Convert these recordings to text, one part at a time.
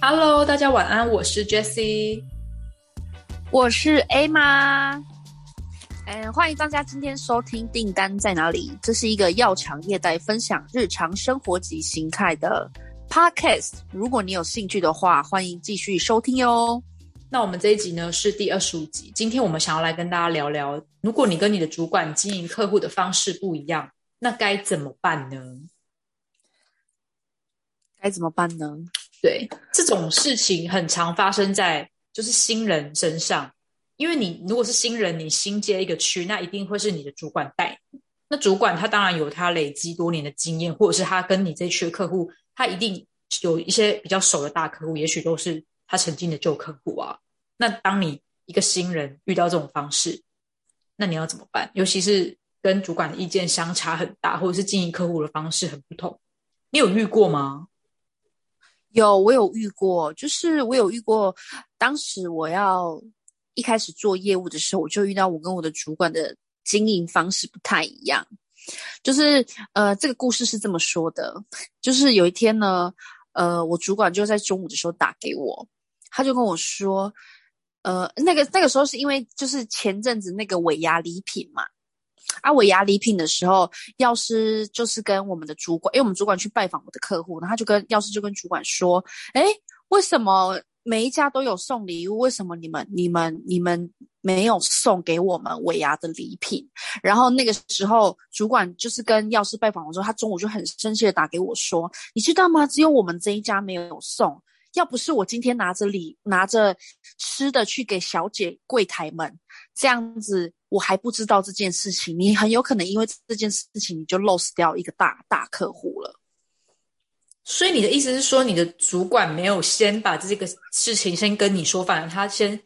Hello，大家晚安，我是 Jessie，我是 A 妈。嗯，欢迎大家今天收听《订单在哪里》，这是一个药厂业代分享日常生活及形态的 Podcast。如果你有兴趣的话，欢迎继续收听哟。那我们这一集呢是第二十五集，今天我们想要来跟大家聊聊，如果你跟你的主管经营客户的方式不一样，那该怎么办呢？该怎么办呢？对，这种事情很常发生在就是新人身上，因为你如果是新人，你新接一个区，那一定会是你的主管带。那主管他当然有他累积多年的经验，或者是他跟你这区的客户，他一定有一些比较熟的大客户，也许都是他曾经的旧客户啊。那当你一个新人遇到这种方式，那你要怎么办？尤其是跟主管的意见相差很大，或者是经营客户的方式很不同，你有遇过吗？有，我有遇过，就是我有遇过。当时我要一开始做业务的时候，我就遇到我跟我的主管的经营方式不太一样。就是呃，这个故事是这么说的：，就是有一天呢，呃，我主管就在中午的时候打给我，他就跟我说，呃，那个那个时候是因为就是前阵子那个尾牙礼品嘛。啊，尾牙礼品的时候，药师就是跟我们的主管，因为我们主管去拜访我的客户，然后他就跟药师就跟主管说：“哎，为什么每一家都有送礼物？为什么你们、你们、你们没有送给我们尾牙的礼品？”然后那个时候，主管就是跟药师拜访的时候，他中午就很生气的打给我说：“你知道吗？只有我们这一家没有送。要不是我今天拿着礼、拿着吃的去给小姐柜台们，这样子。”我还不知道这件事情，你很有可能因为这件事情你就 lose 掉一个大大客户了。所以你的意思是说，你的主管没有先把这个事情先跟你说，反而他先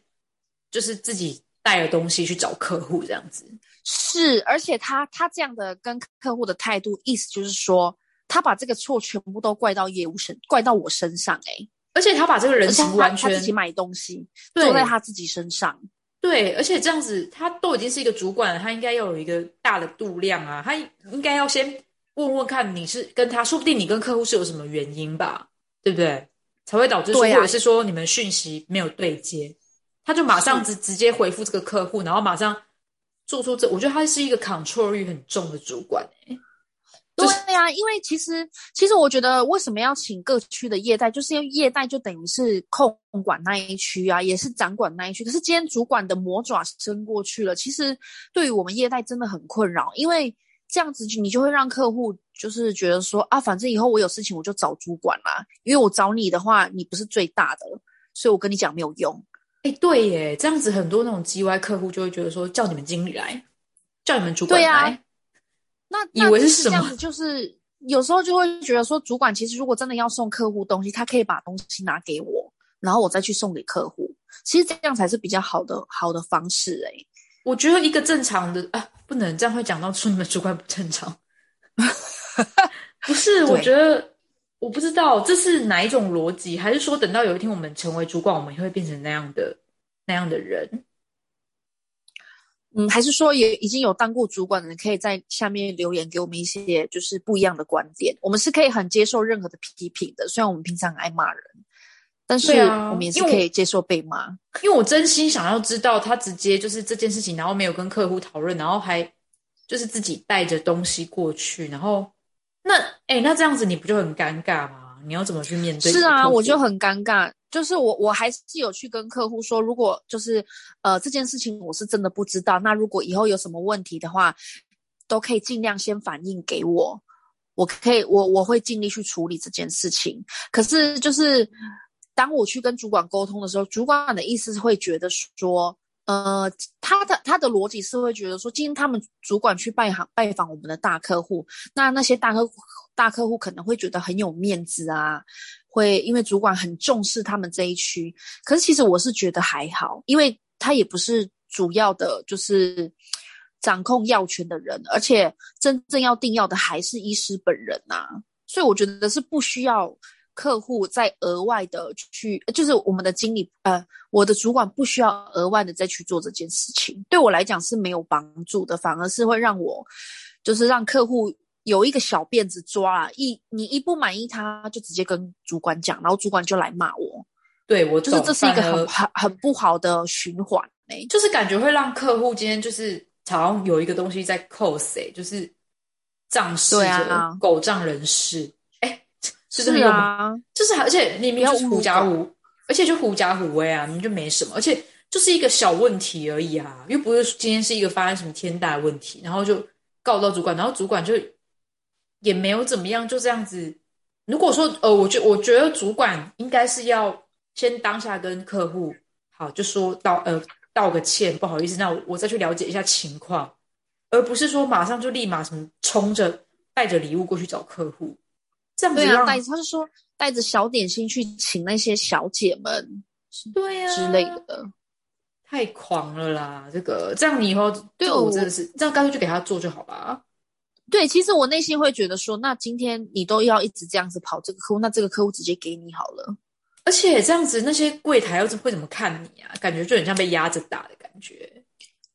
就是自己带了东西去找客户这样子。是，而且他他这样的跟客户的态度，意思就是说，他把这个错全部都怪到业务身，怪到我身上。哎，而且他把这个人情完全自己买东西做在他自己身上。对，而且这样子，他都已经是一个主管了，他应该要有一个大的度量啊，他应该要先问问看你是跟他，说不定你跟客户是有什么原因吧，对不对？才会导致说，或者是说你们讯息没有对接，他就马上直直接回复这个客户，然后马上做出这，我觉得他是一个 control 欲很重的主管哎。对呀，因为其实其实我觉得为什么要请各区的业代，就是因为业代就等于是控管那一区啊，也是掌管那一区。可是今天主管的魔爪伸过去了，其实对于我们业代真的很困扰，因为这样子你就会让客户就是觉得说啊，反正以后我有事情我就找主管啦，因为我找你的话你不是最大的，所以我跟你讲没有用。哎，对耶，这样子很多那种 G Y 客户就会觉得说叫你们经理来，叫你们主管来。那以为是什么？就是有时候就会觉得说，主管其实如果真的要送客户东西，他可以把东西拿给我，然后我再去送给客户。其实这样才是比较好的好的方式。哎，我觉得一个正常的啊，不能这样会讲到说你们主管不正常。不是，我觉得我不知道这是哪一种逻辑，还是说等到有一天我们成为主管，我们也会变成那样的那样的人？嗯，还是说也已经有当过主管的人，可以在下面留言给我们一些就是不一样的观点。我们是可以很接受任何的批评的，虽然我们平常爱骂人，但是我们也是可以接受被骂。因为我真心想要知道他直接就是这件事情，然后没有跟客户讨论，然后还就是自己带着东西过去，然后那哎，那这样子你不就很尴尬吗？你要怎么去面对？是啊，我就很尴尬。就是我，我还是有去跟客户说，如果就是呃这件事情我是真的不知道，那如果以后有什么问题的话，都可以尽量先反映给我，我可以我我会尽力去处理这件事情。可是就是当我去跟主管沟通的时候，主管的意思是会觉得说，呃，他的他的逻辑是会觉得说，今天他们主管去拜访拜访我们的大客户，那那些大客大客户可能会觉得很有面子啊。会因为主管很重视他们这一区，可是其实我是觉得还好，因为他也不是主要的，就是掌控药权的人，而且真正要定药的还是医师本人呐，所以我觉得是不需要客户再额外的去，就是我们的经理，呃，我的主管不需要额外的再去做这件事情，对我来讲是没有帮助的，反而是会让我，就是让客户有一个小辫子抓啊，一你一不满意，他就直接跟主管讲，然后主管就来骂我。对我就是这是一个很很很不好的循环哎，就是感觉会让客户今天就是好像有一个东西在 cos 哎，就是仗势啊狗仗人势。哎是啊，就是而且你明就是狐假虎，而且就狐假虎威啊，你就没什么，而且就是一个小问题而已啊，又不是今天是一个发生什么天大的问题，然后就告到主管，然后主管就也没有怎么样，就这样子。如果说呃，我觉我觉得主管应该是要先当下跟客户好，就说道呃道个歉，不好意思，那我我再去了解一下情况，而不是说马上就立马什么冲着带着礼物过去找客户。这样对啊，带他是说带着小点心去请那些小姐们，对呀之类的，太狂了啦！这个这样你以后对我真的是这样，干脆就给他做就好了。对，其实我内心会觉得说，那今天你都要一直这样子跑这个客户，那这个客户直接给你好了。而且这样子那些柜台又会怎么看你啊？感觉就很像被压着打的感觉。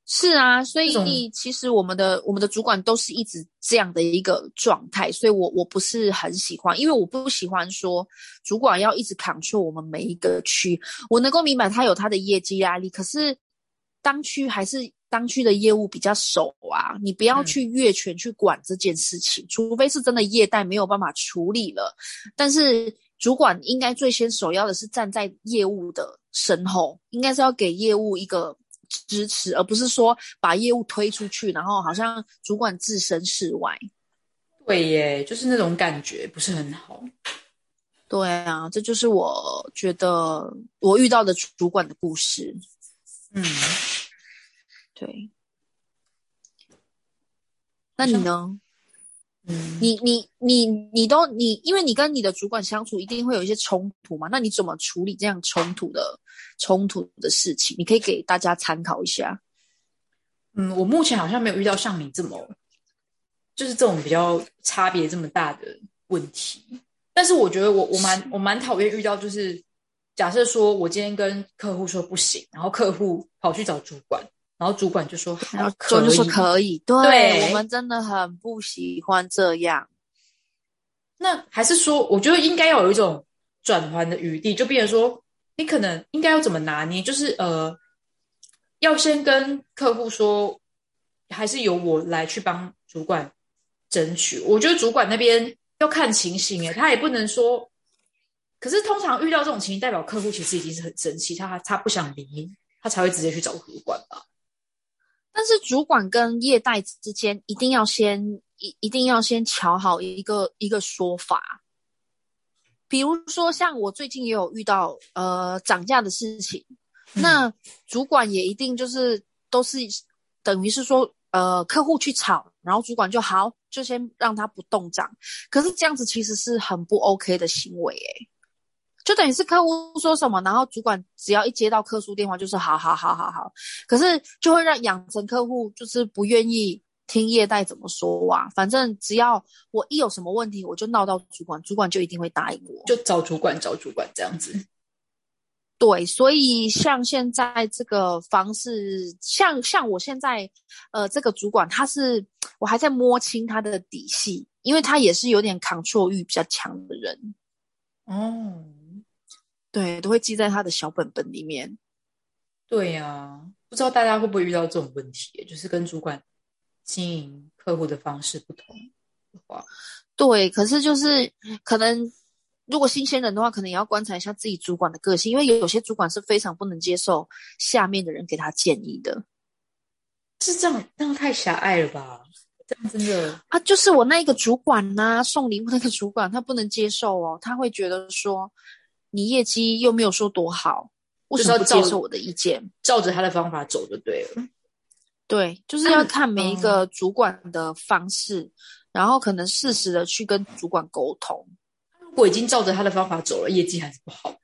是啊，所以其实我们的我们的主管都是一直这样的一个状态，所以我我不是很喜欢，因为我不喜欢说主管要一直 control 我们每一个区。我能够明白他有他的业绩压力，可是当区还是当区的业务比较熟啊，你不要去越权去管这件事情，除非是真的业代没有办法处理了。但是主管应该最先首要的是站在业务的身后，应该是要给业务一个。支持，而不是说把业务推出去，然后好像主管置身事外。对耶，就是那种感觉不是很好。对啊，这就是我觉得我遇到的主管的故事。嗯，对。那你呢？嗯，你你你你都你，因为你跟你的主管相处一定会有一些冲突嘛？那你怎么处理这样冲突的冲突的事情？你可以给大家参考一下。嗯，我目前好像没有遇到像你这么，就是这种比较差别这么大的问题。但是我觉得我我蛮我蛮讨厌遇到，就是假设说我今天跟客户说不行，然后客户跑去找主管。然后主管就说：“好，就说可以。”对，我们真的很不喜欢这样。那还是说，我觉得应该要有一种转换的余地，就变成说，你可能应该要怎么拿捏？就是呃，要先跟客户说，还是由我来去帮主管争取。我觉得主管那边要看情形，哎，他也不能说。可是通常遇到这种情形，代表客户其实已经是很生气，他他不想理，他才会直接去找主管吧。但是主管跟业代之间一定要先一一定要先瞧好一个一个说法，比如说像我最近也有遇到呃涨价的事情，那主管也一定就是都是等于是说呃客户去吵，然后主管就好就先让他不动涨，可是这样子其实是很不 OK 的行为诶。就等于是客户说什么，然后主管只要一接到客诉电话，就是好好好好好，可是就会让养成客户就是不愿意听业代怎么说啊。反正只要我一有什么问题，我就闹到主管，主管就一定会答应我，就找主管找主管这样子。对，所以像现在这个方式，像像我现在呃这个主管，他是我还在摸清他的底细，因为他也是有点抗挫欲比较强的人。哦。对，都会记在他的小本本里面。对呀，不知道大家会不会遇到这种问题，就是跟主管经营客户的方式不同的话。对，可是就是可能，如果新鲜人的话，可能也要观察一下自己主管的个性，因为有些主管是非常不能接受下面的人给他建议的。是这样，这样太狭隘了吧？这样真的啊，就是我那一个主管呐，送礼物那个主管，他不能接受哦，他会觉得说。你业绩又没有说多好，为什么不接受我的意见？照着他的方法走就对了。对，就是要看每一个主管的方式，然后可能适时的去跟主管沟通。如果已经照着他的方法走了，业绩还是不好，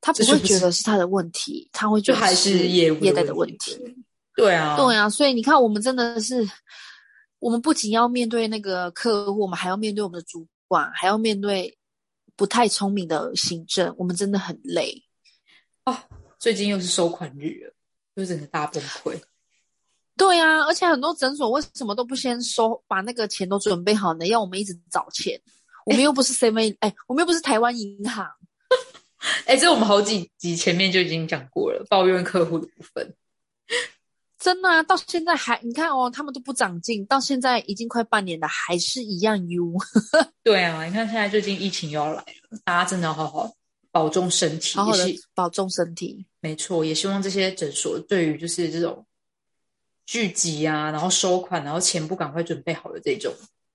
他不会觉得是他的问题，他会觉得还是业业代的问题。对啊，对啊，所以你看，我们真的是，我们不仅要面对那个客户，我们还要面对我们的主。管，还要面对不太聪明的行政，我们真的很累啊！最近又是收款日了，又整个大崩溃。对啊，而且很多诊所为什么都不先收，把那个钱都准备好呢？要我们一直找钱？我们又不是 seven，哎，我们又不是台湾银行。哎，这我们好几集前面就已经讲过了，抱怨客户的部分。真的啊，到现在还你看哦，他们都不长进，到现在已经快半年了，还是一样 U。对啊，你看现在最近疫情又要来了，大家真的要好好保重身体，好好的保重身体。没错，也希望这些诊所对于就是这种聚集啊，然后收款，然后钱不赶快准备好的这种，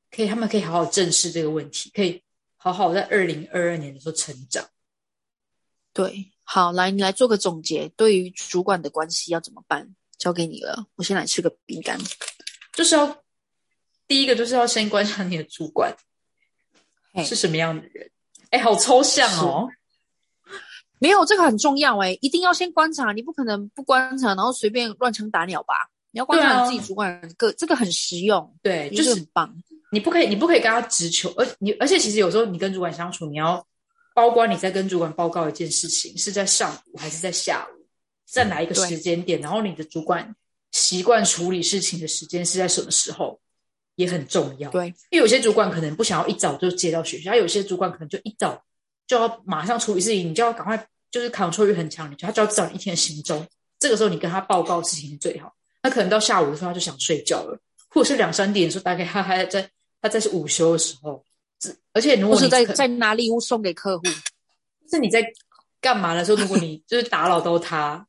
可以他们可以好好正视这个问题，可以好好在二零二二年的时候成长。对，好，来你来做个总结，对于主管的关系要怎么办？交给你了，我先来吃个饼干。就是要第一个就是要先观察你的主管是什么样的人。哎，好抽象哦。没有这个很重要哎，一定要先观察，你不可能不观察，然后随便乱枪打鸟吧？你要观察你自己主管个，这个很实用。对，就是很棒。你不可以，你不可以跟他直求，而你而且其实有时候你跟主管相处，你要包括你在跟主管报告一件事情是在上午还是在下午。在哪一个时间点？然后你的主管习惯处理事情的时间是在什么时候，也很重要。对，因为有些主管可能不想要一早就接到学校，有些主管可能就一早就要马上处理事情，你就要赶快，就是抗挫欲很强，你他就要知道一天的行踪。这个时候你跟他报告事情是最好。那可能到下午的时候他就想睡觉了，或者是两三点的时候，大概他还在他在是午休的时候。而且如果是在在拿礼物送给客户，是你在干嘛的时候，如果你就是打扰到他。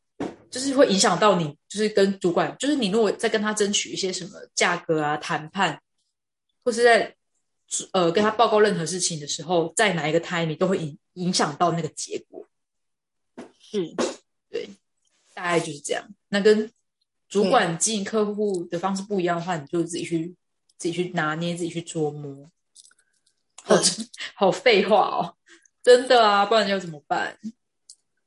就是会影响到你，就是跟主管，就是你如果在跟他争取一些什么价格啊、谈判，或是在呃跟他报告任何事情的时候，在哪一个 time 你都会影影响到那个结果。是，对，大概就是这样。那跟主管经营客户的方式不一样的话，你就自己去自己去拿捏，自己去琢磨。好，好废话哦，真的啊，不然要怎么办？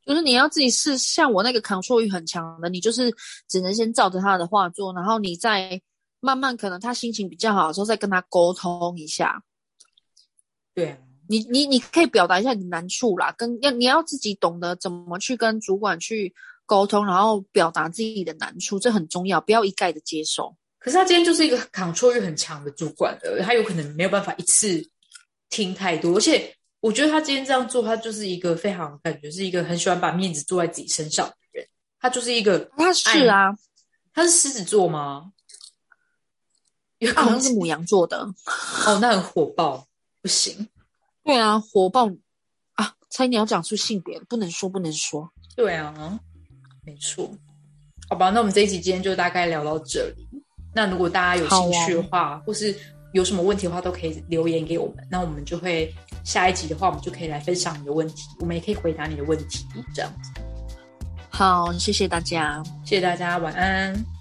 就是你要自己试，像我那个抗挫欲很强的，你就是只能先照着他的话做，然后你再慢慢，可能他心情比较好的时候再跟他沟通一下。对，你你你可以表达一下你难处啦，跟要你要自己懂得怎么去跟主管去沟通，然后表达自己的难处，这很重要，不要一概的接受。可是他今天就是一个抗挫欲很强的主管的，他有可能没有办法一次听太多，而且。我觉得他今天这样做，他就是一个非常感觉是一个很喜欢把面子做在自己身上的人。他就是一个，他是啊，他是狮子座吗？好像是母羊座的。哦，那很火爆，不行。对啊，火爆啊！猜你要讲出性别，不能说，不能说。对啊，没错。好吧，那我们这一集今天就大概聊到这里。那如果大家有兴趣的话，或是。有什么问题的话，都可以留言给我们，那我们就会下一集的话，我们就可以来分享你的问题，我们也可以回答你的问题，这样子。好，谢谢大家，谢谢大家，晚安。